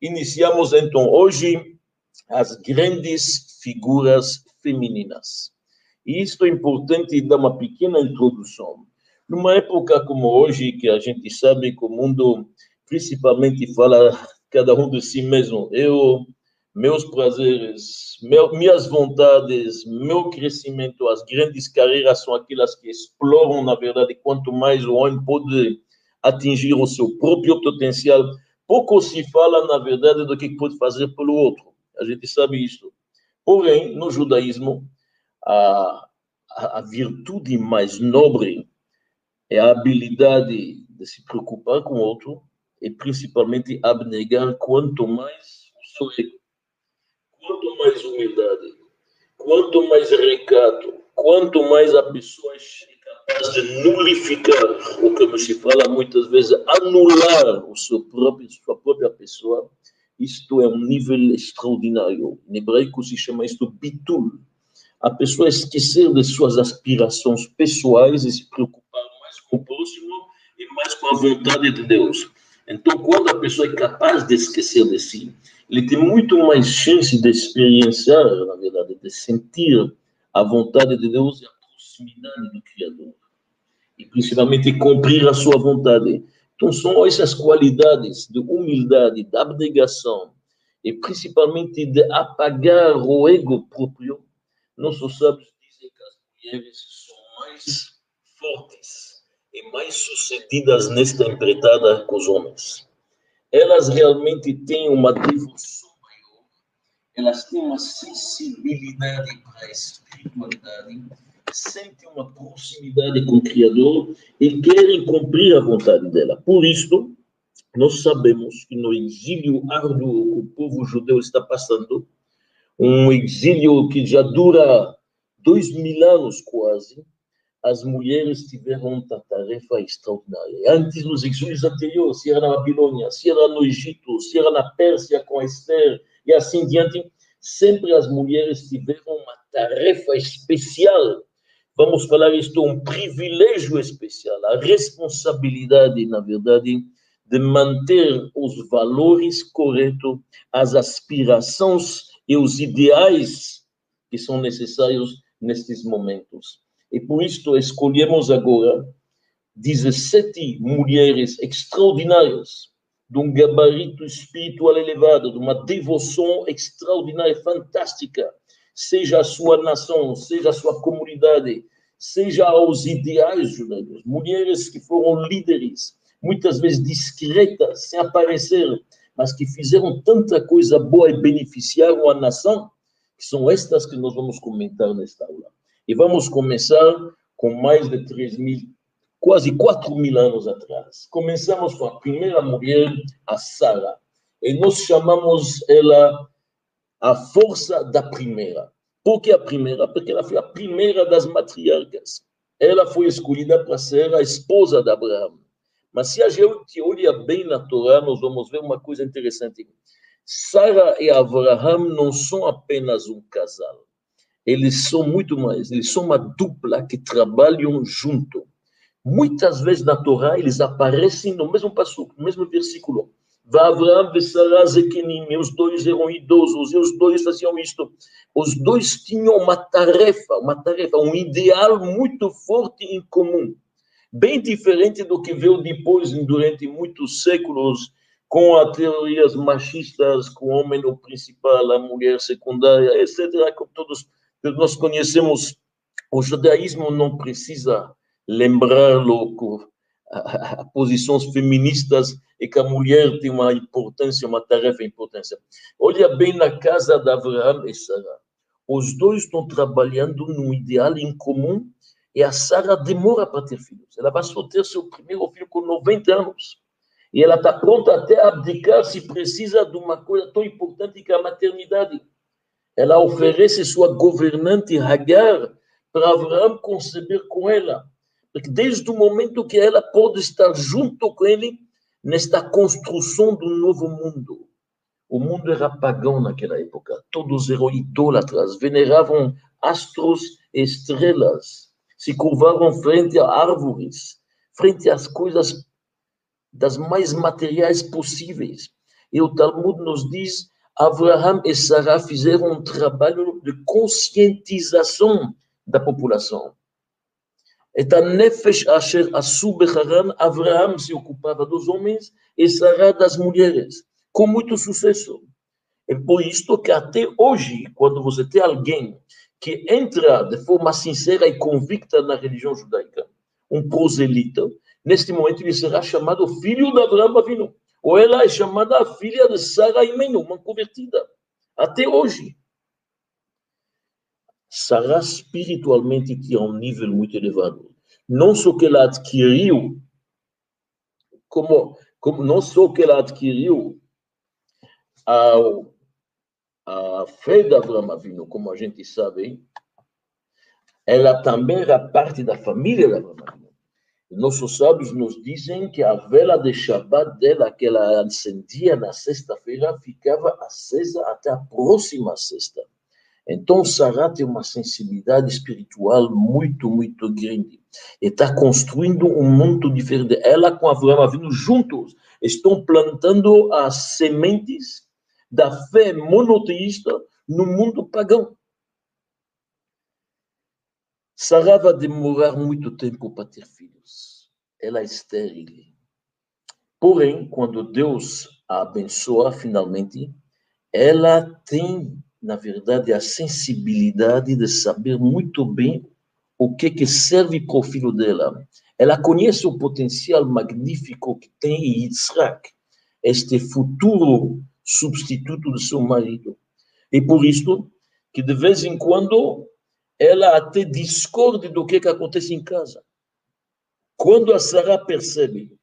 iniciamos então hoje as grandes figuras femininas. E isto é importante dar uma pequena introdução. Numa época como hoje, que a gente sabe que o mundo principalmente fala cada um de si mesmo, eu, meus prazeres, meu, minhas vontades, meu crescimento, as grandes carreiras são aquelas que exploram, na verdade, quanto mais o homem pode atingir o seu próprio potencial, pouco se fala, na verdade, do que pode fazer pelo outro. A gente sabe isso. Porém, no judaísmo, a, a virtude mais nobre é a habilidade de se preocupar com o outro e principalmente abnegar quanto mais o ego, quanto mais humildade, quanto mais recato, quanto mais a pessoa é capaz de nulificar o que se fala muitas vezes, anular o seu próprio, sua própria pessoa, isto é um nível extraordinário. Em hebraico se chama isto bitul. A pessoa esquecer de suas aspirações pessoais e se preocupar mais com o próximo e mais com a vontade de Deus. Então, quando a pessoa é capaz de esquecer de si, ele tem muito mais chance de experienciar, na verdade, de sentir a vontade de Deus e a proximidade do Criador. E principalmente cumprir a sua vontade. Então, são essas qualidades de humildade, de abnegação, e principalmente de apagar o ego próprio. Nossos sábios dizem que as mulheres são mais fortes e mais sucedidas nesta empreitada com os homens. Elas realmente têm uma devoção maior, elas têm uma sensibilidade para a espiritualidade, sentem uma proximidade com o Criador e querem cumprir a vontade dela. Por isso, nós sabemos que no exílio árduo que o povo judeu está passando, um exílio que já dura dois mil anos quase, as mulheres tiveram uma tarefa extraordinária. Antes, nos exílios anteriores, se era na Babilônia, se era no Egito, se era na Pérsia com Esther e assim diante, sempre as mulheres tiveram uma tarefa especial vamos falar isto, um privilégio especial, a responsabilidade, na verdade, de manter os valores corretos, as aspirações e os ideais que são necessários nestes momentos. E por isso escolhemos agora 17 mulheres extraordinárias, de um gabarito espiritual elevado, de uma devoção extraordinária, fantástica, seja a sua nação, seja a sua comunidade, seja aos ideais judaicos. Mulheres que foram líderes, muitas vezes discretas, sem aparecer, mas que fizeram tanta coisa boa e beneficiaram a nação, que são estas que nós vamos comentar nesta aula. E vamos começar com mais de 3 mil, quase 4 mil anos atrás. Começamos com a primeira mulher, a Sara. E nós chamamos ela a força da primeira. Por que a primeira? Porque ela foi a primeira das matriarcas. Ela foi escolhida para ser a esposa de Abraão. Mas se a gente olha bem na Torá, nós vamos ver uma coisa interessante. Sara e Abraão não são apenas um casal. Eles são muito mais. Eles são uma dupla que trabalham junto. Muitas vezes na Torá eles aparecem no mesmo passo, no mesmo versículo. Abraão e os dois eram idosos, e os dois faziam isto. Os dois tinham uma tarefa, uma tarefa, um ideal muito forte em comum. Bem diferente do que veio depois, durante muitos séculos, com as teorias machistas, com o homem o principal, a mulher secundária, etc., como todos nós conhecemos. O judaísmo não precisa lembrar-lo posições feministas e que a mulher tem uma importância, uma tarefa importância. Olha bem na casa de Abraão e Sara. Os dois estão trabalhando num ideal em comum e a Sara demora para ter filhos. Ela vai só ter seu primeiro filho com 90 anos. E ela está pronta até a abdicar se precisa de uma coisa tão importante que é a maternidade. Ela oferece sua governante Hagar para Abraão conceber com ela. Desde o momento que ela pode estar junto com ele nesta construção do novo mundo. O mundo era pagão naquela época, todos eram idólatras, veneravam astros e estrelas, se curvavam frente a árvores, frente às coisas das mais materiais possíveis. E o Talmud nos diz, Abraham e Sarah fizeram um trabalho de conscientização da população. Et a nefesh asher asu becharan, Abraham se ocupava dos homens e Sarah das mulheres, com muito sucesso. É por isso que até hoje, quando você tem alguém que entra de forma sincera e convicta na religião judaica, um proselita, neste momento ele será chamado filho de Abraão Avinu, ou ela é chamada filha de Sara Imenu, uma convertida, até hoje. Sara espiritualmente tinha um nível muito elevado. Não só que ela adquiriu, como, como não só que ela adquiriu a, a fé de Abraão Avinu, como a gente sabe, ela também era parte da família de Abraão Avinu. Nossos sábios nos dizem que a vela de Shabbat dela, que ela acendia na sexta-feira, ficava acesa até a próxima sexta. Então, Sarah tem uma sensibilidade espiritual muito, muito grande. E está construindo um mundo diferente. Ela com Abraão vindo juntos, estão plantando as sementes da fé monoteísta no mundo pagão. Sarah vai demorar muito tempo para ter filhos. Ela é estéril. Porém, quando Deus a abençoa finalmente, ela tem na verdade, a sensibilidade de saber muito bem o que, que serve para o filho dela. Ela conhece o potencial magnífico que tem Yitzhak, este futuro substituto de seu marido. E por isso que de vez em quando ela até discorde do que, que acontece em casa. Quando a Sarah percebe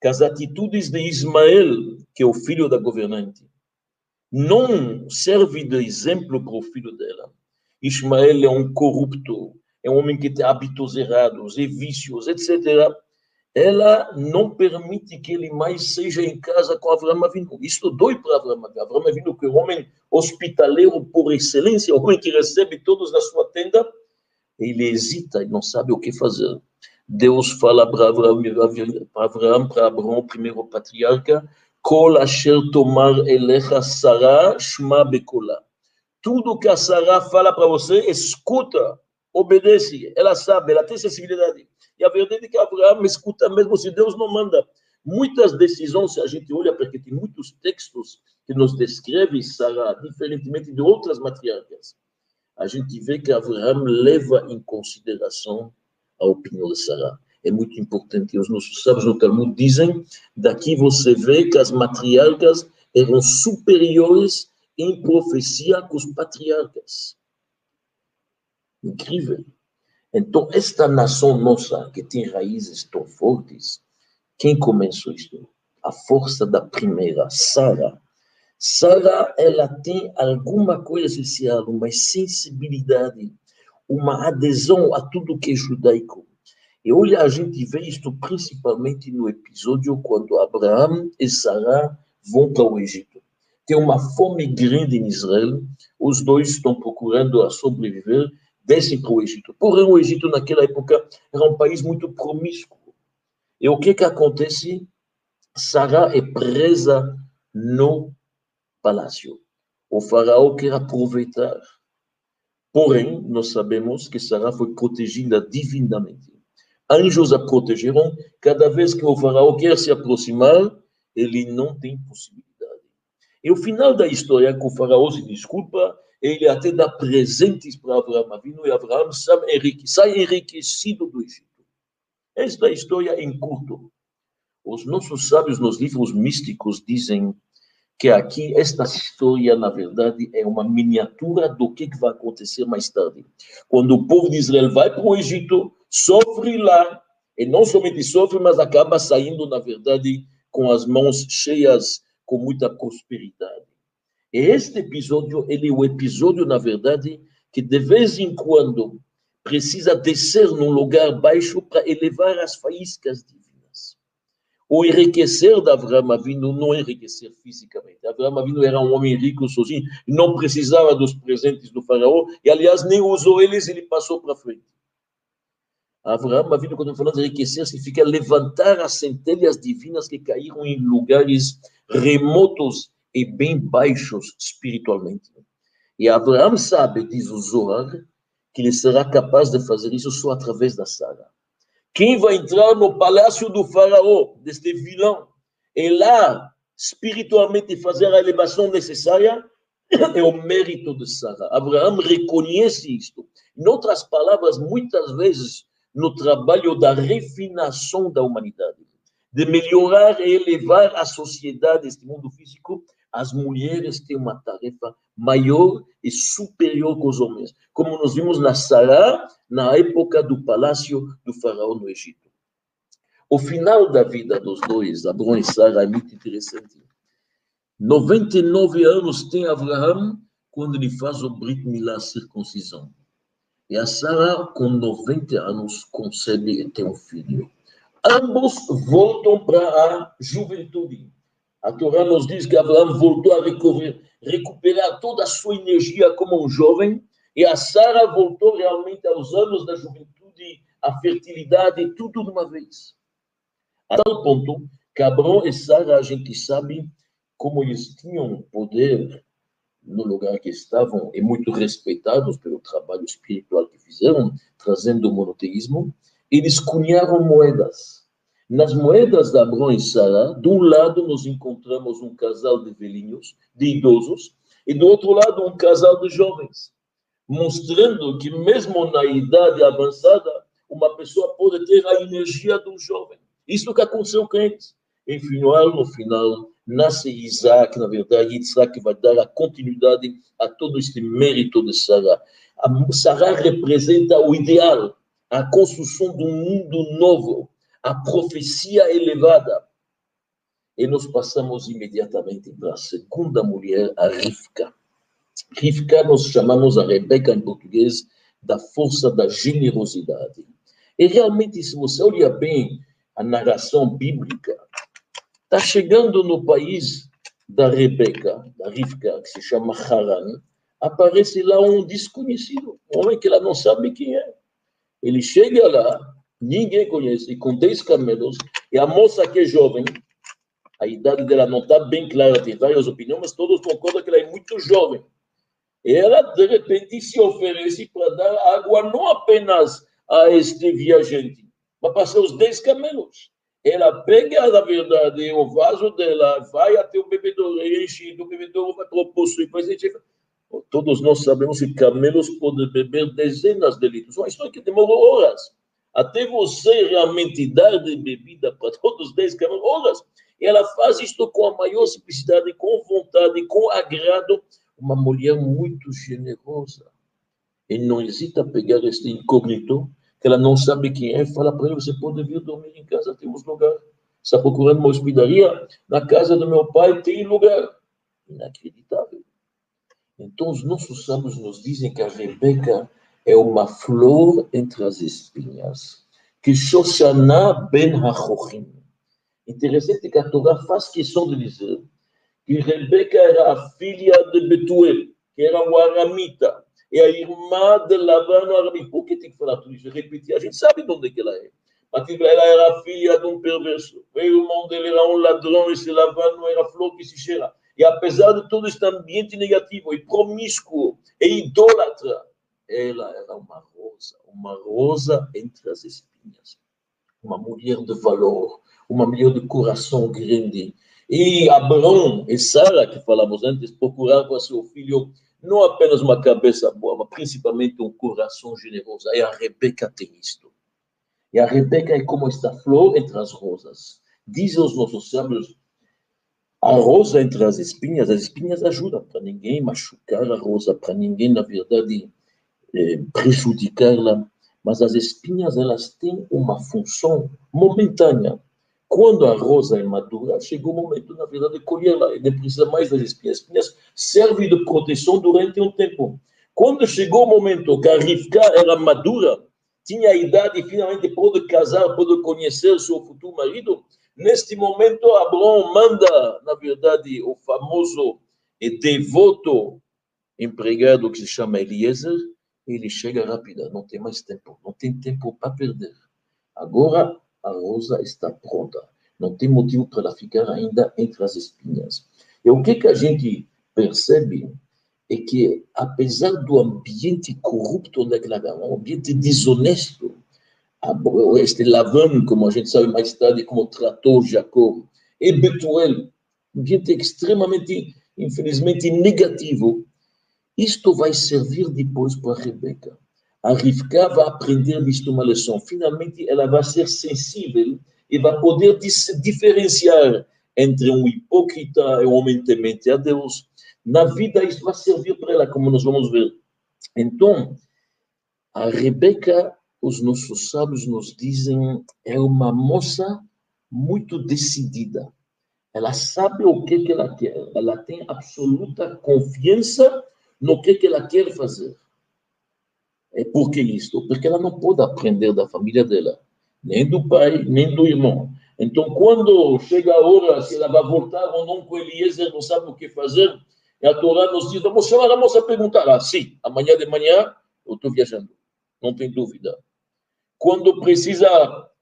que as atitudes de Ismael, que é o filho da governante, não serve de exemplo para o filho dela. Ismael é um corrupto, é um homem que tem hábitos errados e vícios, etc. Ela não permite que ele mais seja em casa com Abraão Avinu. Isto dói para Abraão Avinu. Abraão Avinu, que é um homem hospitaleiro por excelência, um homem que recebe todos na sua tenda, ele hesita e não sabe o que fazer. Deus fala para Abraão, para Abraão, para Abraão, primeiro patriarca, Kol asher tomar elecha Sarah, shma bekola. Tudo que a Sarah fala para você, escuta, obedece. Ela sabe, ela tem sensibilidade. E a verdade é que Abraão escuta mesmo se Deus não manda. Muitas decisões, se a gente olha, porque tem muitos textos que nos descrevem Sarah, diferentemente de outras matriarcas, a gente vê que Abraão leva em consideração a opinião de Sarah é muito importante. Os nossos sábios no Talmud dizem, daqui você vê que as matriarcas eram superiores em profecia que os patriarcas. Incrível. Então, esta nação nossa, que tem raízes tão fortes, quem começou isto? A força da primeira, Sara. Sara, ela tem alguma coisa especial, uma sensibilidade, uma adesão a tudo que é judaico. E olha, a gente vê isto principalmente no episódio quando Abraão e Sarah vão para o Egito. Tem uma fome grande em Israel, os dois estão procurando a sobreviver, descem para o Egito. Porém, o Egito, naquela época, era um país muito promíscuo. E o que, que acontece? Sarah é presa no palácio. O faraó quer aproveitar. Porém, nós sabemos que Sarah foi protegida divinamente anjos a protegeram. Cada vez que o faraó quer se aproximar, ele não tem possibilidade. E o final da história, que o faraó se desculpa, ele até dá presentes para Abraão Avinu, e Abraão sai enriquecido do Egito. Esta história em curto. Os nossos sábios nos livros místicos dizem que aqui esta história, na verdade, é uma miniatura do que vai acontecer mais tarde. Quando o povo de Israel vai para o Egito, sofre lá, e não somente sofre, mas acaba saindo, na verdade, com as mãos cheias, com muita prosperidade. E este episódio, ele é o episódio, na verdade, que de vez em quando precisa descer num lugar baixo para elevar as faíscas divinas. O enriquecer de Abraão Avinu não enriquecer fisicamente. Abraão Avinu era um homem rico sozinho, não precisava dos presentes do faraó, e aliás nem usou eles, ele passou para frente. Abraão, a vida, quando falamos de enriquecer, significa levantar as centelhas divinas que caíram em lugares remotos e bem baixos espiritualmente. E Abraão sabe, diz o Zohar, que ele será capaz de fazer isso só através da Sara. Quem vai entrar no palácio do faraó, deste vilão, e lá, espiritualmente, fazer a elevação necessária, é o mérito de Sara. Abraão reconhece isto. Em outras palavras, muitas vezes, no trabalho da refinação da humanidade, de melhorar e elevar a sociedade, este mundo físico, as mulheres têm uma tarefa maior e superior que os homens, como nós vimos na Sará, na época do palácio do faraó no Egito. O final da vida dos dois, Abraão e Sara, é muito interessante. 99 anos tem Abraão quando ele faz o Brit Milá, circuncisão. E a Sara, com 90 anos, concebe tem um filho. Ambos voltam para a juventude. A Torá nos diz que Abraão voltou a recuperar toda a sua energia como um jovem, e a Sara voltou realmente aos anos da juventude, a fertilidade, tudo de uma vez. A tal ponto que Abraão e Sara, a gente sabe como eles tinham poder no lugar que estavam e muito respeitados pelo trabalho espiritual que fizeram, trazendo o monoteísmo, eles cunharam moedas. Nas moedas da Abrão e Sara, de um lado nós encontramos um casal de velhinhos, de idosos, e do outro lado um casal de jovens, mostrando que mesmo na idade avançada, uma pessoa pode ter a energia um jovem. Isso que aconteceu com eles. Enfim, no final, nasce Isaac, na verdade, Isaac vai dar a continuidade a todo este mérito de Sarah. Sarah representa o ideal, a construção de um mundo novo, a profecia elevada. E nós passamos imediatamente para a segunda mulher, a Rivka. Rivka nós chamamos a Rebeca em português da força da generosidade. E realmente, se você olhar bem a narração bíblica, Está chegando no país da Rebeca, da Rivka, que se chama Haran, aparece lá um desconhecido, um homem que ela não sabe quem é. Ele chega lá, ninguém conhece, com 10 camelos, e a moça que é jovem, a idade dela não está bem clara, tem várias opiniões, mas todos concordam que ela é muito jovem. E ela, de repente, se oferece para dar água não apenas a este viajante, mas para seus 10 camelos ela pega, na verdade, o vaso dela, vai até o bebedouro, enche do bebedouro, vai faz isso. Todos nós sabemos que camelos podem beber dezenas de litros. Uma história que demorou horas. Até você realmente dar de bebida para todos os 10 camelos, horas. E ela faz isto com a maior simplicidade, com vontade, com agrado. Uma mulher muito generosa. E não hesita a pegar este incógnito que ela não sabe quem é, fala para ele, você pode vir dormir em casa, temos lugar. Está procurando uma hospedaria? Na casa do meu pai tem lugar. Inacreditável. Então, os nossos sábios nos dizem que a Rebeca é uma flor entre as espinhas. Que Shoshana ben Hachochim. Interessante que a Torá faz questão de dizer que Rebeca era a filha de Betuel, que era o aramita é a irmã de Lavan Arami. Por que tem que falar tudo isso? Repetir, a gente sabe de onde que ela é. Ela era filha de um perverso. O irmão dele era um ladrão, esse Lavan não era flor que se cheira. E apesar de todo este ambiente negativo e promíscuo e idólatra, ela era uma rosa, uma rosa entre as espinhas. Uma mulher de valor, uma mulher de coração grande. E Abraão e Sara, que falamos antes, procuravam seu filho não apenas uma cabeça boa, mas principalmente um coração generoso. E a Rebeca tem isto. E a Rebeca é como esta flor entre as rosas. Dizem os nossos sábios, a rosa entre as espinhas, as espinhas ajudam para ninguém machucar a rosa, para ninguém, na verdade, eh, prejudicá-la. Mas as espinhas, elas têm uma função momentânea. Quando a rosa é madura, chegou o momento, na verdade, de colhê-la. E não precisa mais das espinhas. As espinhas servem de proteção durante um tempo. Quando chegou o momento que a Rivka era madura, tinha a idade e finalmente pôde casar, pôde conhecer seu futuro marido, neste momento Abraão manda, na verdade, o famoso e devoto empregado que se chama Eliezer, ele chega rápida, não tem mais tempo, não tem tempo para perder. Agora a rosa está pronta, não tem motivo para ela ficar ainda entre as espinhas. E o que, que a gente percebe é que, apesar do ambiente corrupto daquela um ambiente desonesto, este Lavan, como a gente sabe mais tarde, como tratou Jacob, e Betuel, um ambiente extremamente, infelizmente, negativo, isto vai servir depois para Rebeca. A Rivka vai aprender disto uma lição. Finalmente, ela vai ser sensível e vai poder diferenciar entre um hipócrita e um homem temente a Deus. Na vida, isso vai servir para ela, como nós vamos ver. Então, a Rebeca, os nossos sábios nos dizem, é uma moça muito decidida. Ela sabe o que, que ela quer. Ela tem absoluta confiança no que, que ela quer fazer. É por que isto? Porque ela não pode aprender da família dela, nem do pai, nem do irmão. Então, quando chega a hora, se ela vai voltar ou não com Eliezer, não sabe o que fazer, e a Torá nos diz, vamos chamar a moça. Ah, sim, amanhã de manhã eu estou viajando, não tem dúvida. Quando precisa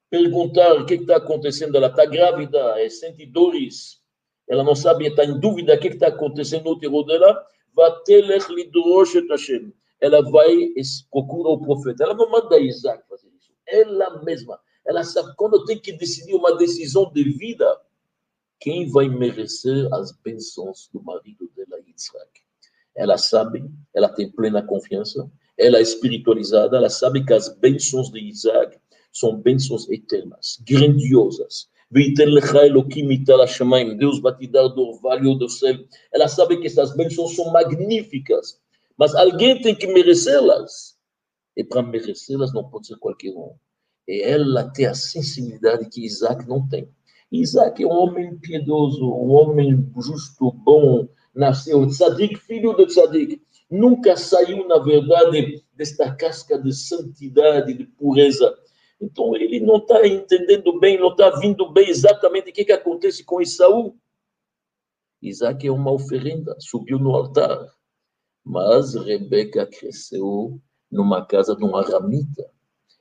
perguntar o que está acontecendo, ela está grávida, é, sente dores, ela não sabe, está em dúvida o que está acontecendo no útero dela, Vatelech lidrosh et Hashem. Ela vai procura o profeta. Ela não manda Isaac fazer isso. Ela mesma. Ela sabe quando tem que decidir uma decisão de vida, quem vai merecer as bênçãos do marido dela, Isaac. Ela sabe, ela tem plena confiança, ela é espiritualizada, ela sabe que as bênçãos de Isaac são bênçãos eternas, grandiosas. Deus vai te dar do orvalho do céu. Ela sabe que essas bênçãos são magníficas, mas alguém tem que merecê-las. E para merecê-las não pode ser qualquer um. E ela tem a sensibilidade que Isaac não tem. Isaac é um homem piedoso, um homem justo, bom, nasceu tzadik, filho de tzadik. Nunca saiu, na verdade, desta casca de santidade, de pureza. Então ele não está entendendo bem, não está vindo bem exatamente o que, que acontece com Isaú. Isaac é uma oferenda, subiu no altar. Mas Rebeca cresceu numa casa de um aramita.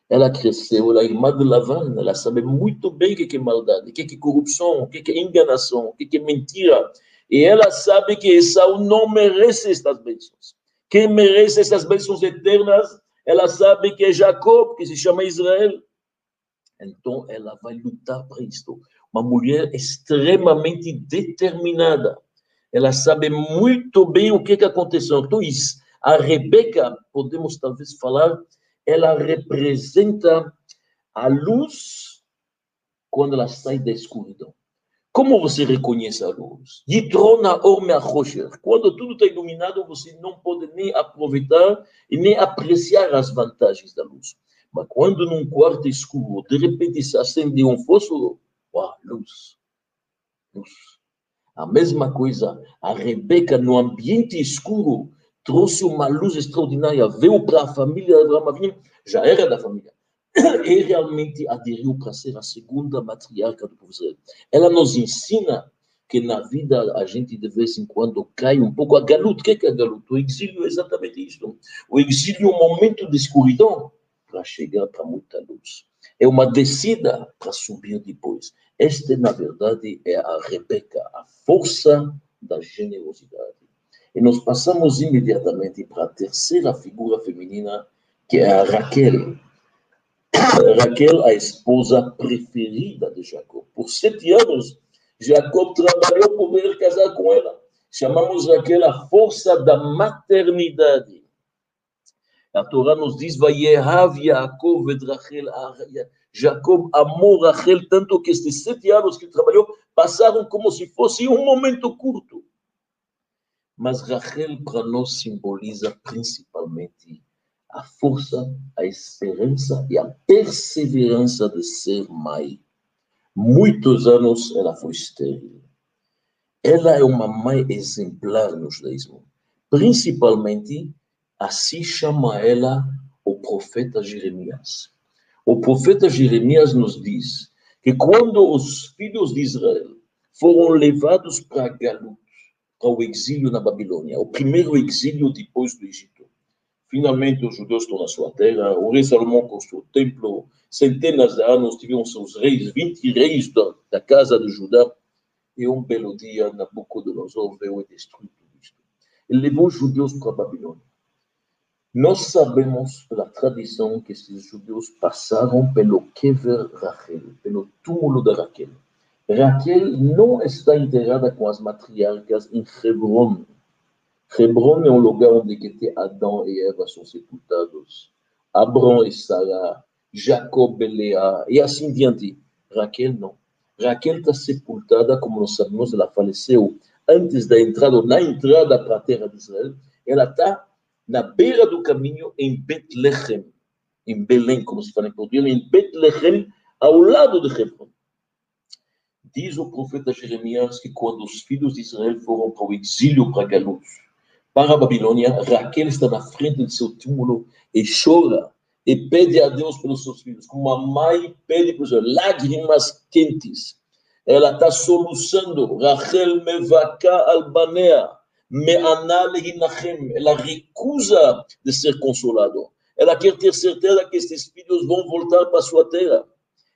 Ela cresceu, ela é irmã de Lavan, ela sabe muito bem o que é maldade, o que é corrupção, o que é enganação, o que é mentira. E ela sabe que Esaú não merece estas bênçãos. Quem merece essas bênçãos eternas, ela sabe que é Jacob, que se chama Israel. Então, ela vai lutar para isto. Uma mulher extremamente determinada. Ela sabe muito bem o que, que aconteceu. Então, isso, a Rebeca, podemos talvez falar, ela representa a luz quando ela sai da escuridão. Como você reconhece a luz? Yitrona orme Quando tudo está iluminado, você não pode nem aproveitar e nem apreciar as vantagens da luz. Mas quando num quarto escuro, de repente se acende um fósforo, uau, luz. Luz. A mesma coisa, a Rebeca, no ambiente escuro, trouxe uma luz extraordinária, veio para a família de Abraham, já era da família, e realmente aderiu para ser a segunda matriarca do povo Israel. Ela nos ensina que na vida a gente de vez em quando cai um pouco a galuta. O que é a galuta? O exílio é exatamente isso. O exílio é um momento de escuridão para chegar para muita luz. É uma descida para subir depois. Esta, na verdade, é a Rebeca, a força da generosidade. E nós passamos imediatamente para a terceira figura feminina, que é a Raquel. Raquel, a esposa preferida de Jacob. Por sete anos, Jacob trabalhou por poder casar com ela. Chamamos Raquel a força da maternidade. A Torá nos diz, Vayehav Yaakov Rachel. Jacob amou Rachel tanto que estes sete anos que trabalhou passaram como se fosse um momento curto. Mas Rachel para nós simboliza principalmente a força, a esperança e a perseverança de ser mãe. Muitos anos ela foi estéril. Ela é uma mãe exemplar no judaísmo, principalmente Assim chama ela o profeta Jeremias. O profeta Jeremias nos diz que quando os filhos de Israel foram levados para Galut, para o exílio na Babilônia, o primeiro exílio depois do Egito, Finalmente, os judeus estão na sua terra. O rei Salomão construiu o templo. Centenas de anos tiveram seus reis, 20 reis da, da casa de Judá. E um belo dia, Nabucodonosor veio e destruiu tudo isto. Ele levou os judeus para a Babilônia. Nós sabemos pela tradição que esses judeus passaram pelo Kever Rachel, pelo túmulo de Raquel. Raquel não está enterrada com as matriarcas em Hebron. Hebron é um lugar onde que Adão e Eva são sepultados. Abrão e Sara, Jacob e Leá, e assim diante. Raquel não. Raquel está sepultada, como nós sabemos, ela faleceu antes da entrada, na entrada para a terra de Israel. Ela está na beira do caminho em Betlehem, em Belém, como se fala em português, em Betlehem, ao lado de Hebron. Diz o profeta Jeremias que quando os filhos de Israel foram para o exílio para Galut, para a Babilônia, Raquel está na frente de seu túmulo e chora e pede a Deus pelos seus filhos, como a mãe pede pelos seus lágrimas quentes. Ela está soluçando, Rachel mevaka albanea. Ela recusa de ser consolado. Ela quer ter certeza que esses filhos vão voltar para sua terra.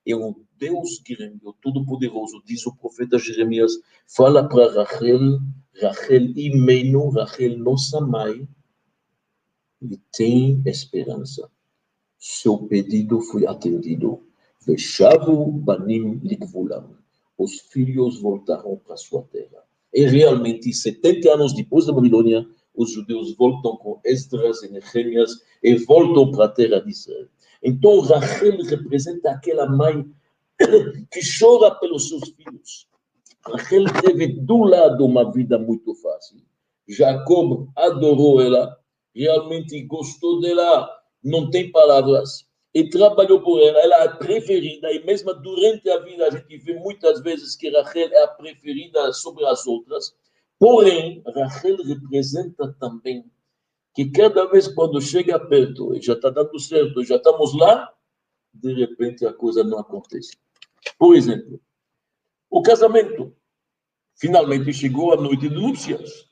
E o Deus grande, o Todo-Poderoso, diz o profeta Jeremias, fala para Rachel, Rachel Imenu, Rachel, nossa mãe, e tem esperança. Seu pedido foi atendido. Vechavu banim likvulam. Os filhos voltaram para sua terra. E realmente, 70 anos depois da Babilônia, os judeus voltam com Esdras e Nehemias e voltam para a terra de Israel. Então, Rachel representa aquela mãe que chora pelos seus filhos. Rachel teve do lado uma vida muito fácil. Jacob adorou ela, realmente gostou dela, não tem palavras, e trabalhou por ela. Ela é a preferida, e mesmo durante a vida a gente vê muitas vezes que Rachel é a preferida sobre as outras. Porém, Rachel representa também que cada vez quando chega perto e já está dando certo, já estamos lá, de repente a coisa não acontece. Por exemplo, o casamento. Finalmente chegou a noite de núpcias.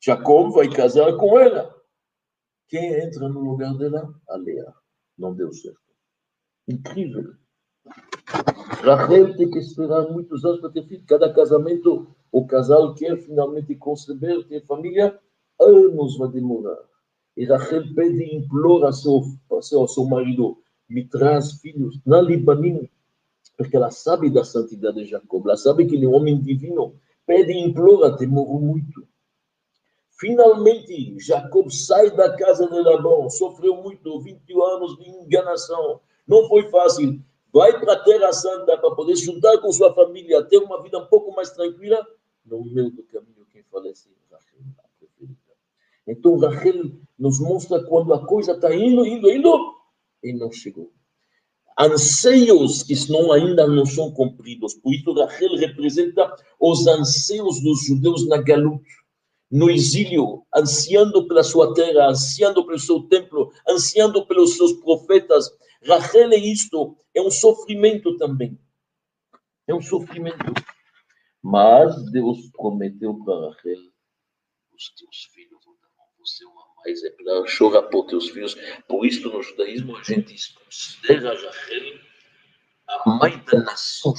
Jacob vai casar com ela. Quem entra no lugar dela? A Lea. Não deu certo. Incrível. Rachel tem que esperar muitos anos para ter filho. Cada casamento, o casal quer finalmente conceber, ter família, anos vai demorar. E Rachel pede e implora ao seu, seu marido, me traz filhos. Na Libanim, porque ela sabe da santidade de Jacob, ela sabe que ele é um homem divino, pede e implora, demorou muito. Finalmente, Jacob sai da casa de Labão, sofreu muito, 21 anos de enganação, não foi fácil. Vai para a Terra Santa para poder juntar com sua família, ter uma vida um pouco mais tranquila. No meio do caminho, quem falece Rachel, a preferida. Então, Rachel nos mostra quando a coisa está indo, indo, indo, e não chegou anseios que não, ainda não são cumpridos. Por isso, Rachel representa os anseios dos judeus na Galut, no exílio, ansiando pela sua terra, ansiando pelo seu templo, ansiando pelos seus profetas. Rachel é isto, é um sofrimento também. É um sofrimento. Mas Deus prometeu para Rachel: os teus filhos dar você uma exemplar, chora por teus filhos. Por isso, no judaísmo, a gente considera Rachel a mãe da nação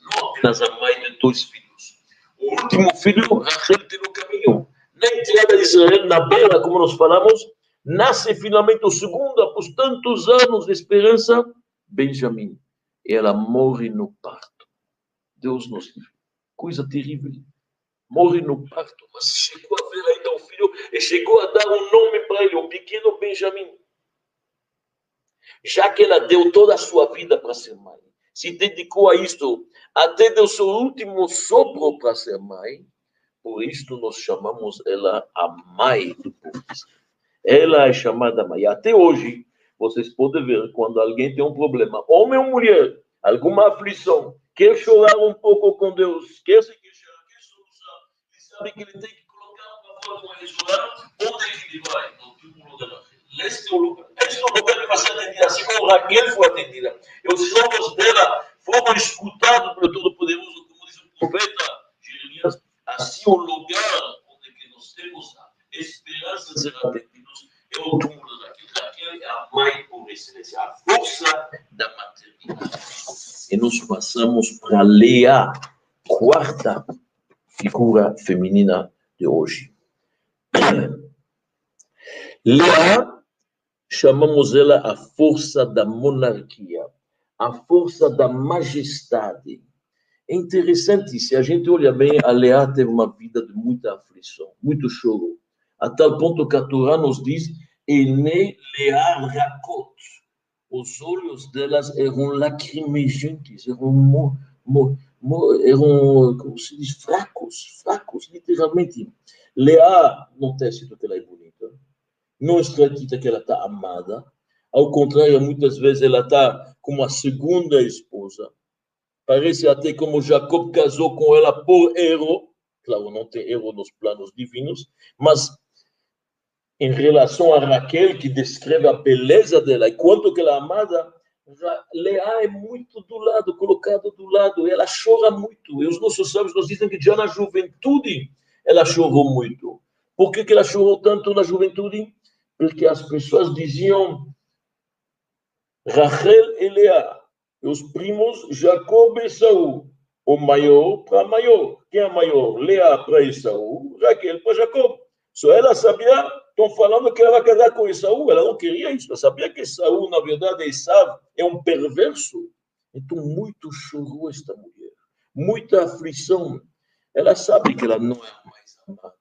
não apenas a mãe de dois filhos. O último filho, Rachel, tem no caminho. Na entrada de Israel, na beira, como nós falamos, nasce finalmente o segundo, após tantos anos de esperança, Benjamim. Ela morre no parto. Deus nos livre. Coisa terrível morre no parto, mas chegou a ver ainda o filho e chegou a dar um nome para ele, o pequeno Benjamim. Já que ela deu toda a sua vida para ser mãe, se dedicou a isto, até deu seu último sopro para ser mãe, por isto nós chamamos ela a mãe do povo. Ela é chamada mãe. Até hoje, vocês podem ver quando alguém tem um problema, homem ou mulher, alguma aflição, quer chorar um pouco com Deus, quer se sabe que ele tem que colocar uma forma resolada, onde é que ele vai? No da Raquel. Este lugar, este lugar que vai ser atendida, assim como Raquel foi atendida. E os olhos dela foram escutados pelo Todo-Poderoso, como diz o profeta Jeremias, assim o lugar onde nós temos a esperança de ser atendidos é o túmulo da Raquel. excelência, a força da maternidade. E nós passamos para Leia, quarta figura feminina de hoje. Leia, chamamos ela a força da monarquia, a força da majestade. É interessante, se a gente olha bem, a Leá teve uma vida de muita aflição, muito choro, a tal ponto que a Torá nos diz, Ene Leá Rakot. Os olhos delas eram lacrimejantes, eram, mo, mo, mo, eram como se diz, fracos, fracos, literalmente. Leá não tem sido que ela é bonita, não está dita que ela está amada, ao contrário, muitas vezes ela está como a segunda esposa, Parece até como Jacob casou com ela por Ero. Claro, não tem Ero nos planos divinos, mas em relação a Raquel, que descreve a beleza dela e quanto que ela é amada, Leá é muito do lado, colocado do lado, ela chora muito. E os nossos sábios nos dizem que já na juventude ela chorou muito. Por que, que ela chorou tanto na juventude? Porque as pessoas diziam Rachel e Leá os primos Jacob e Esaú. O maior para maior. Quem é maior? Leá para Esaú, Raquel para Jacob. Só ela sabia, estão falando que ela vai casar com Esaú, ela não queria isso. Ela sabia que Esaú, na verdade, Esaú é um perverso. Então, muito chorou esta mulher, muita aflição. Ela sabe que ela não é mais amada.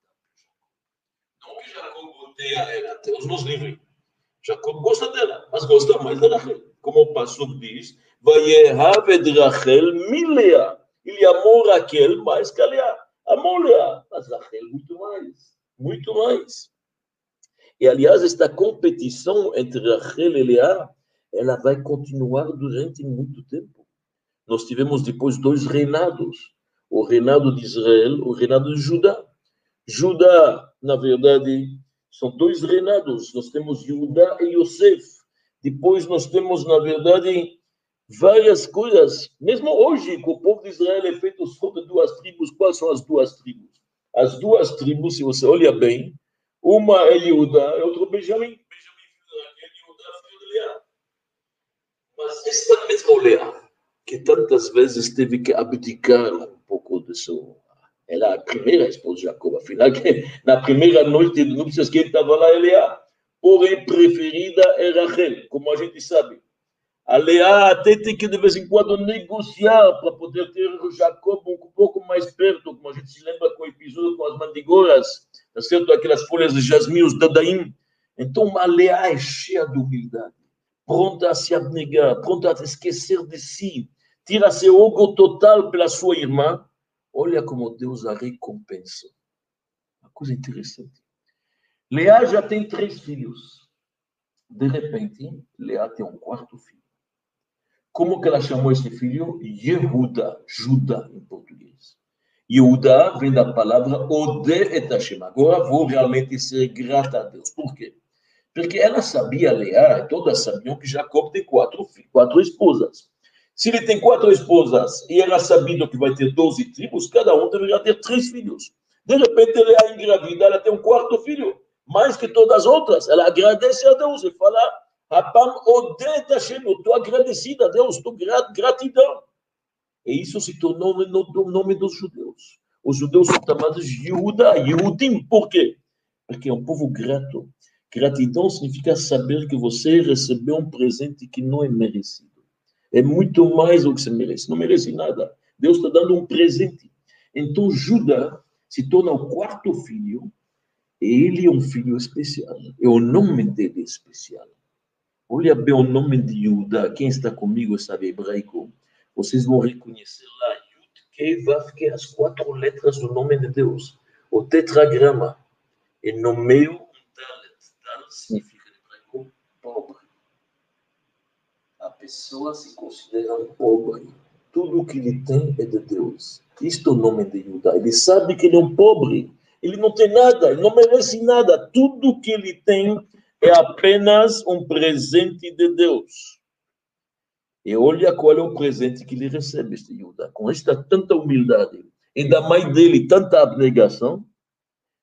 Não que Jacob odeia ela, Deus nos livre. Jacob gosta dela, mas gosta mais da. Como o pastor diz, Vayehav et Rachel milea. Ele amou Raquel mais que Leá. Amou Leá, mas muito mais. Muito mais. E, aliás, esta competição entre Rachel e Leá, ela vai continuar durante muito tempo. Nós tivemos depois dois reinados. O reinado de Israel, o reinado de Judá. Judá, na verdade, são dois reinados. Nós temos Judá e Yosef. Depois nós temos, na verdade, várias coisas. Mesmo hoje, que o povo de Israel é feito de duas tribos, quais são as duas tribos? As duas tribos, se você olha bem, uma é Judá e outra Benjamim. Benjamim filho de Leá. Mas esta mesma Leá, que tantas vezes teve que abdicar um pouco de seu... Ela é a primeira esposa de Jacob, afinal, que na primeira noite de núpcias, quem estava lá é Leá. Porém, preferida é Rachel, como a gente sabe. A Leá até tem que, de vez em quando, negociar para poder ter o Jacob um pouco mais perto, como a gente se lembra com o episódio com as mandigoras, tá certo? Aquelas folhas de jasmim, os dadaim. Então, a Leá é cheia de humildade, pronta a se abnegar, pronta a esquecer de si, tira seu ogo total pela sua irmã. Olha como Deus a recompensa. Uma coisa interessante. Leá já tem três filhos. De repente, Leá tem um quarto filho. Como que ela chamou esse filho? Yehuda, Juda em português. Yehuda vem da palavra Ode et Hashem. Agora vou realmente ser grata a Deus. Por quê? Porque ela sabia, Leá, todas sabiam que Jacob tem quatro, quatro esposas. Se ele tem quatro esposas e ela sabendo que vai ter doze tribos, cada um deveria ter três filhos. De repente, Leá engravida, ela tem um quarto filho, mais que todas as outras. Ela agradece a Deus e fala Rapam odet Hashem, eu estou agradecida a Deus, estou grat, gratidão. E isso se tornou o nome dos judeus. Os judeus são chamados Yehuda, Yehudim. Por quê? Porque é um povo grato. Gratidão significa saber que você recebeu um presente que não é merecido. É muito mais do que você merece. Não merece nada. Deus está dando um presente. Então, Judá se torna o quarto filho. E ele é um filho especial. E o nome dele é especial. Olha bem o nome de Yuda. Quem está comigo sabe hebraico. Vocês vão reconhecer lá Yud, Kei, Vav, que as quatro letras do nome de Deus. O tetragrama. E no meio, um Dalet. Dalet significa em hebraico pobre. A pessoa se considera pobre. Tudo o que ele tem é de Deus. Isto é o nome de Yuda. Ele sabe que ele é um pobre. Ele não tem nada, ele não merece nada. Tudo que ele tem é apenas um presente de Deus. E olha qual é o presente que ele recebe, este Judá. Com esta tanta humildade e da mãe dele tanta abnegação,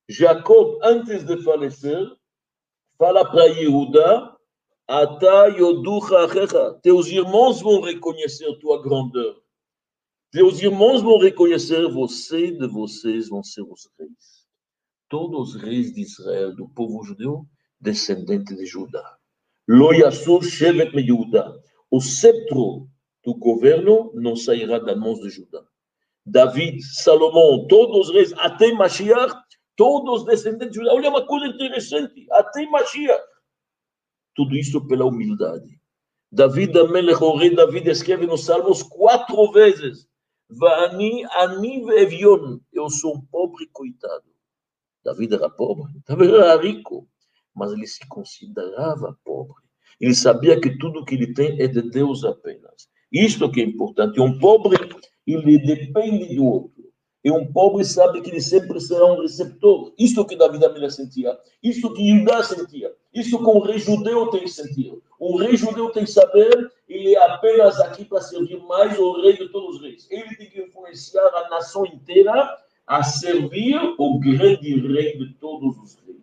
Jacob, antes de falecer, fala para Yehuda Ata. Teus irmãos vão reconhecer tua grandeur. Teus irmãos vão reconhecer você de vocês vão ser os reis. Todos os reis de Israel, do povo judeu, descendente de Judá. Lo shevet me. O cetro do governo não sairá das mãos de Judá. David, Salomão, todos os reis, até Mashiach, todos descendentes de Judá. Olha uma coisa interessante, até Mashiach. Tudo isso pela humildade. David, Amelech, o rei David, escreve nos Salmos quatro vezes: Vani, ani. Eu sou um pobre coitado. David era pobre, David era rico, mas ele se considerava pobre. Ele sabia que tudo que ele tem é de Deus apenas. Isto que é importante. Um pobre, ele depende do outro. E um pobre sabe que ele sempre será um receptor. Isto que Davi da sentia. Isto que Judá sentia. Isto que um rei judeu tem sentir. Um rei judeu tem que saber, ele é apenas aqui para servir mais o rei de todos os reis. Ele tem que influenciar a nação inteira a servir o grande rei de todos os reis.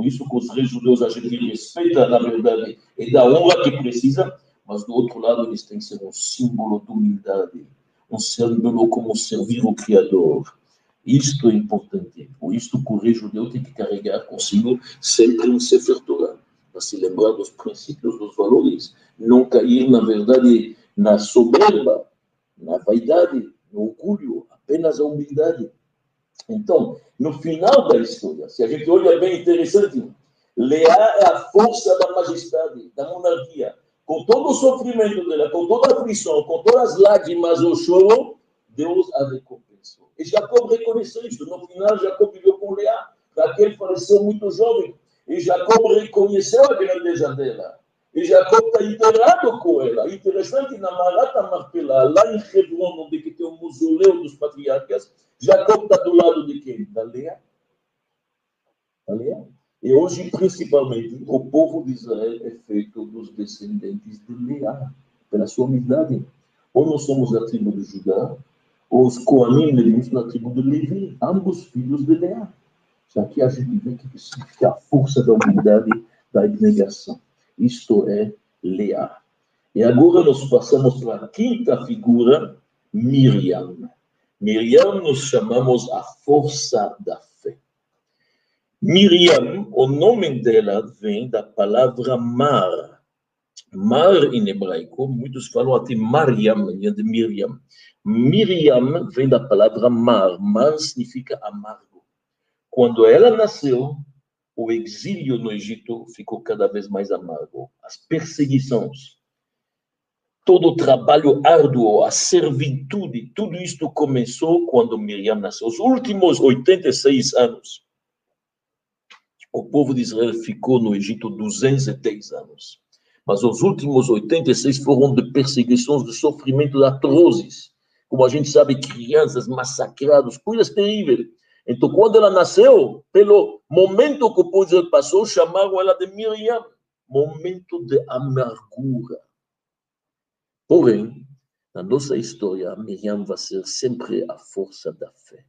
Por isso que os reis judeus a gente respeita, na verdade, e da honra que precisa, mas do outro lado eles têm que ser um símbolo de humildade um símbolo como servir o Criador. Isto é importante. Por isso, o rei judeu tem que carregar consigo sempre um Sefer Torah, para se lembrar dos princípios, dos valores, não cair, na verdade, na soberba, na vaidade, no orgulho, apenas a humildade. Então, no final da história, se a gente olha bem interessante, Leá é a força da majestade, da monarquia com todo o sofrimento dela, com toda a aflição, com todas as lágrimas, o choro, Deus a recompensou. E Jacob reconheceu isso. No final, Jacob viveu com Leá. Raquel faleceu muito jovem. E Jacob reconheceu a grandeza dela. E Jacob está enterrado com ela. Interessante, na Marata Marpela, lá em Hebron, onde tem o mausoléu dos patriarcas, Jacob está lado de quem? Da Leá. Da Leá. E hoje, principalmente, o povo de Israel é feito dos descendentes de Leá, pela sua humildade. Ou nós somos da tribo de Judá, ou os Coanim, eles na tribo de Levi, ambos filhos de Leá. Já que a gente vê que significa a força da humildade, da abnegação. Isto é Leá. E agora nós passamos para a quinta figura, Miriam. Miriam nós chamamos a força da Miriam, o nome dela vem da palavra mar. Mar em hebraico, muitos falam até Mariam, de Miriam. Miriam vem da palavra mar. Mar significa amargo. Quando ela nasceu, o exílio no Egito ficou cada vez mais amargo. As perseguições, todo o trabalho árduo, a servitude, tudo isto começou quando Miriam nasceu. Os últimos 86 anos o povo de Israel ficou no Egito 210 anos. Mas os últimos 86 foram de perseguições, de sofrimentos atrozes. Como a gente sabe, crianças massacradas, coisas terríveis. Então, quando ela nasceu, pelo momento que o povo de Israel passou, chamaram ela de Miriam momento de amargura. Porém, na nossa história, Miriam vai ser sempre a força da fé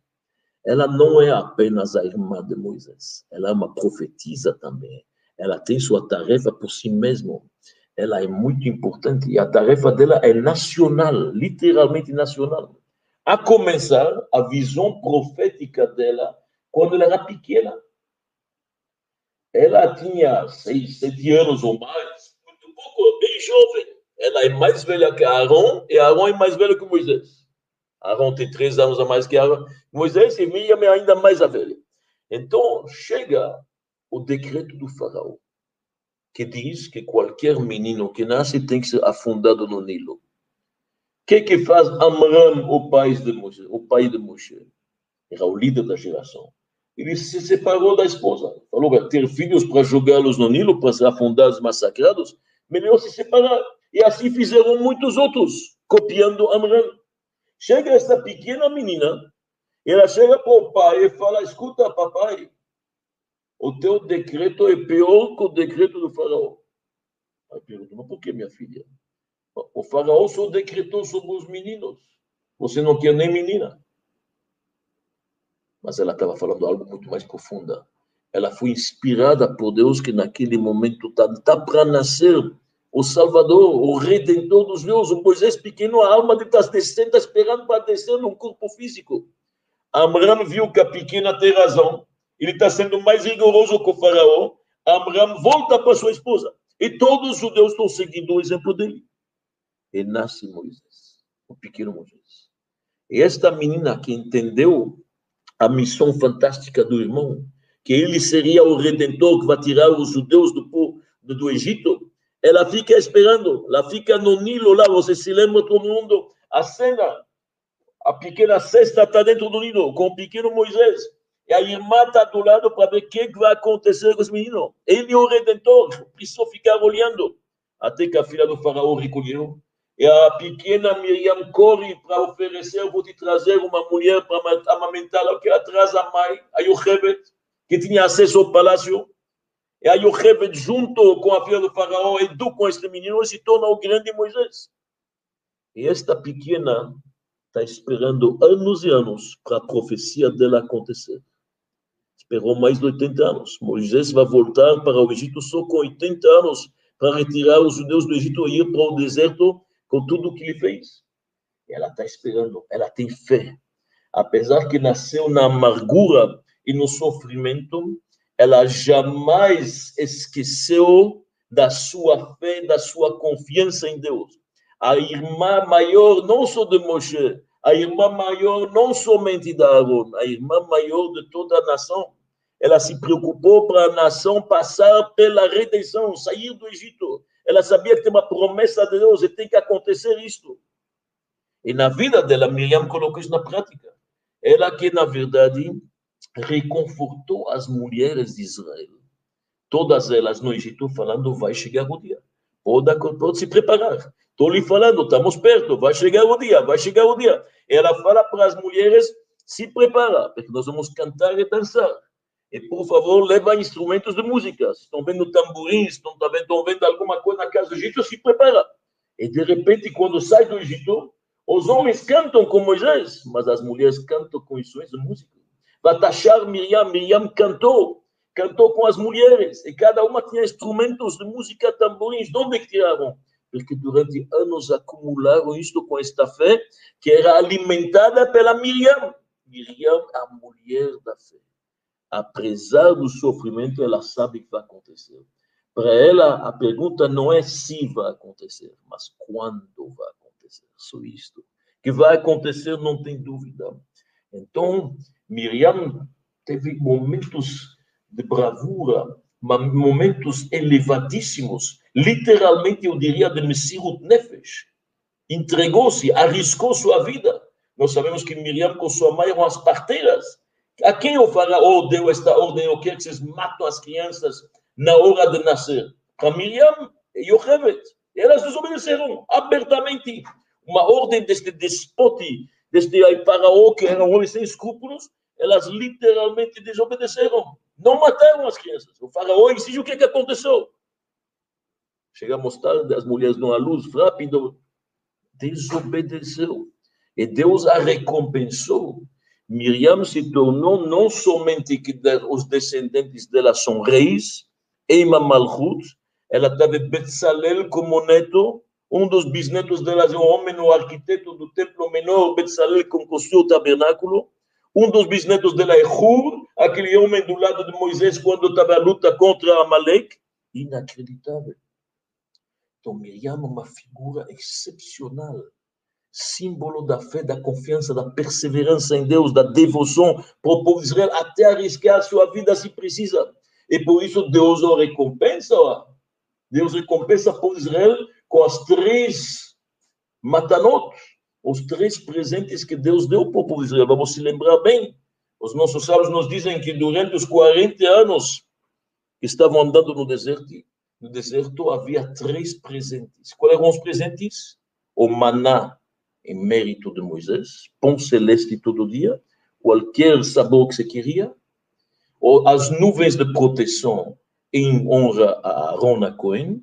ela não é apenas a irmã de Moisés, ela é uma profetisa também. Ela tem sua tarefa por si mesma. Ela é muito importante e a tarefa dela é nacional, literalmente nacional. A começar a visão profética dela quando ela era pequena. Ela tinha seis, sete anos ou mais, muito pouco, bem jovem. Ela é mais velha que Aaron e Aaron é mais velho que Moisés. Arão tem três anos a mais que Arão. Moisés e Miriam é ainda mais a velha. Então, chega o decreto do faraó, que diz que qualquer menino que nasce tem que ser afundado no Nilo. O que que faz Amram, o pai de Moisés? O pai de Moisés era o líder da geração. Ele se separou da esposa. Falou que ter filhos para jogá-los no Nilo, para ser afundados, massacrados, melhor se separar. E assim fizeram muitos outros, copiando Amram. Chega essa pequena menina, ela chega para o pai e fala: Escuta, papai, o teu decreto é pior que o decreto do faraó. Pai pergunta: Mas por que, minha filha? O faraó só decretou sobre os meninos. Você não quer nem menina. Mas ela estava falando algo muito mais profunda. ela foi inspirada por Deus que naquele momento está tá para nascer o Salvador, o Redentor dos meus, o Moisés pequeno, a alma está descendo, esperando para descer num corpo físico. Amram viu que a pequena tem razão, ele está sendo mais rigoroso que o faraó, Amram volta para sua esposa. E todos os judeus estão seguindo o exemplo dele. E nasce Moisés, o pequeno Moisés. E esta menina que entendeu a missão fantástica do irmão, que ele seria o redentor que vai tirar os judeus do, do Egito, ela fica esperando, ela fica no Nilo lá, você se lembra todo mundo, a cena, a pequena cesta está dentro do Nilo, com o pequeno Moisés, e a irmã está do lado para ver o que vai acontecer com esse menino. Ele é o redentor, precisou ficar olhando, até que a filha do faraó recolheu, e a pequena Miriam corre para oferecer, vou te trazer uma mulher para amamentá-la, que atrás a mãe, a Yochebet, que tinha acesso ao palácio, e a Yochebed, junto com a filha do faraó, educam este menino e se torna o grande Moisés. E esta pequena está esperando anos e anos para a profecia dela acontecer. Esperou mais de 80 anos. Moisés vai voltar para o Egito só com 80 anos para retirar os judeus do Egito e ir para o deserto com tudo o que ele fez. E ela está esperando, ela tem fé. Apesar que nasceu na amargura e no sofrimento, ela jamais esqueceu da sua fé, da sua confiança em Deus. A irmã maior, não só de Moshe, a irmã maior não somente da Aaron, a irmã maior de toda a nação. Ela se preocupou para a nação passar pela redenção, sair do Egito. Ela sabia que tem uma promessa de Deus e tem que acontecer isto. E na vida dela, Miriam colocou isso na prática. Ela que, na verdade, reconfortou as mulheres de Israel. Todas elas no Egito falando, vai chegar o dia. Pode, pode se preparar. Estou lhe falando, estamos perto, vai chegar o dia, vai chegar o dia. Ela fala para as mulheres, se prepara, porque nós vamos cantar e dançar. E, por favor, leva instrumentos de música. Se estão vendo tamborins, estão, estão vendo alguma coisa na casa do Egito, se prepara. E, de repente, quando sai do Egito, os homens cantam com Moisés, mas as mulheres cantam com instrumentos de música. Vatachar Miriam, Miriam cantou, cantou com as mulheres, e cada uma tinha instrumentos de música, tamborins. De onde que tiraram? Porque durante anos acumularam isto com esta fé, que era alimentada pela Miriam. Miriam, a mulher da fé. Apesar do sofrimento, ela sabe que vai acontecer. Para ela, a pergunta não é se vai acontecer, mas quando vai acontecer. Só isto. Que vai acontecer, não tem dúvida. Então, Miriam teve momentos de bravura, momentos elevadíssimos, literalmente eu diria de Messirut Nefesh. Entregou-se, arriscou sua vida. Nós sabemos que Miriam com sua mãe eram as parteiras. A quem o faraó deu esta ordem? Eu quero que vocês matem as crianças na hora de nascer. Para Miriam e Yochebet. Elas desobedeceram abertamente. Uma ordem deste despote, deste faraó que era um homem sem escrúpulos, elas literalmente desobedeceram. Não mataram as crianças. O faraó exige o que, é que aconteceu. Chegamos tarde, as mulheres dão a luz rápido. Desobedeceu. E Deus a recompensou. Miriam se tornou não somente que os descendentes dela são reis, Eima Malchut, ela teve Betzalel como neto, um dos bisnetos dela é um homem, o arquiteto do templo menor, Betzalel, que construiu o tabernáculo, um dos bisnetos dela é Hur, aquele homem do lado de Moisés quando estava a luta contra Amalek. Inacreditável. Então, Miriam é uma figura excepcional, símbolo da fé, da confiança, da perseverança em Deus, da devoção para o povo de Israel, até arriscar a sua vida se precisa. E por isso Deus o recompensa. Deus recompensa o povo de Israel com as três matanot, os três presentes que Deus deu para o povo de Israel. Vamos se lembrar bem. Os nossos sábios nos dizem que durante os 40 anos que estavam andando no deserto, no deserto havia três presentes. Quais eram os presentes? O maná, em mérito de Moisés, pão celeste todo dia, qualquer sabor que você queria, ou as nuvens de proteção em honra a Aaron a Cohen,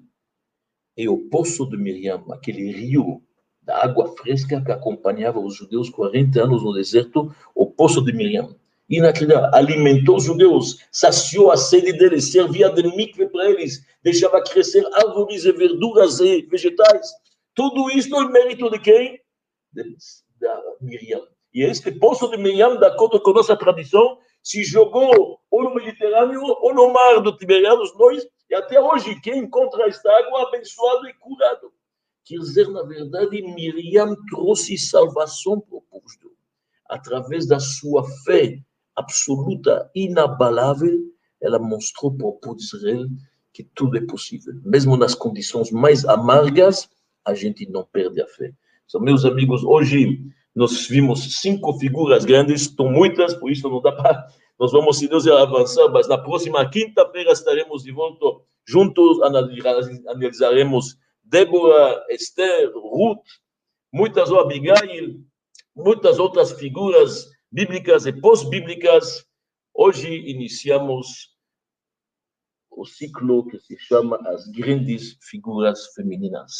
e o poço de Miriam, aquele rio da água fresca que acompanhava os judeus 40 anos no deserto, o poço de Miriam. naquela alimentou os judeus, saciou a sede deles, servia de mikve para eles, deixava crescer árvores e verduras e vegetais. Tudo isso é mérito de quem? De, da Miriam. E este poço de Miriam, de acordo com nossa tradição, se jogou ou no Mediterrâneo ou no mar do Tiberiados, nós, e até hoje, quem encontra esta água abençoado e curado. Quer dizer, na verdade, Miriam trouxe salvação para o povo judeu. Através da sua fé absoluta, inabalável, ela mostrou para o povo de Israel que tudo é possível. Mesmo nas condições mais amargas, a gente não perde a fé. Então, meus amigos, hoje nós vimos cinco figuras grandes, estão muitas, por isso não dá para. Nós vamos, se Deus avançar, mas na próxima quinta-feira estaremos de volta juntos, analisaremos Débora, Esther, Ruth, muitas ou Abigail, muitas outras figuras bíblicas e pós-bíblicas. Hoje iniciamos o ciclo que se chama As Grandes Figuras Femininas.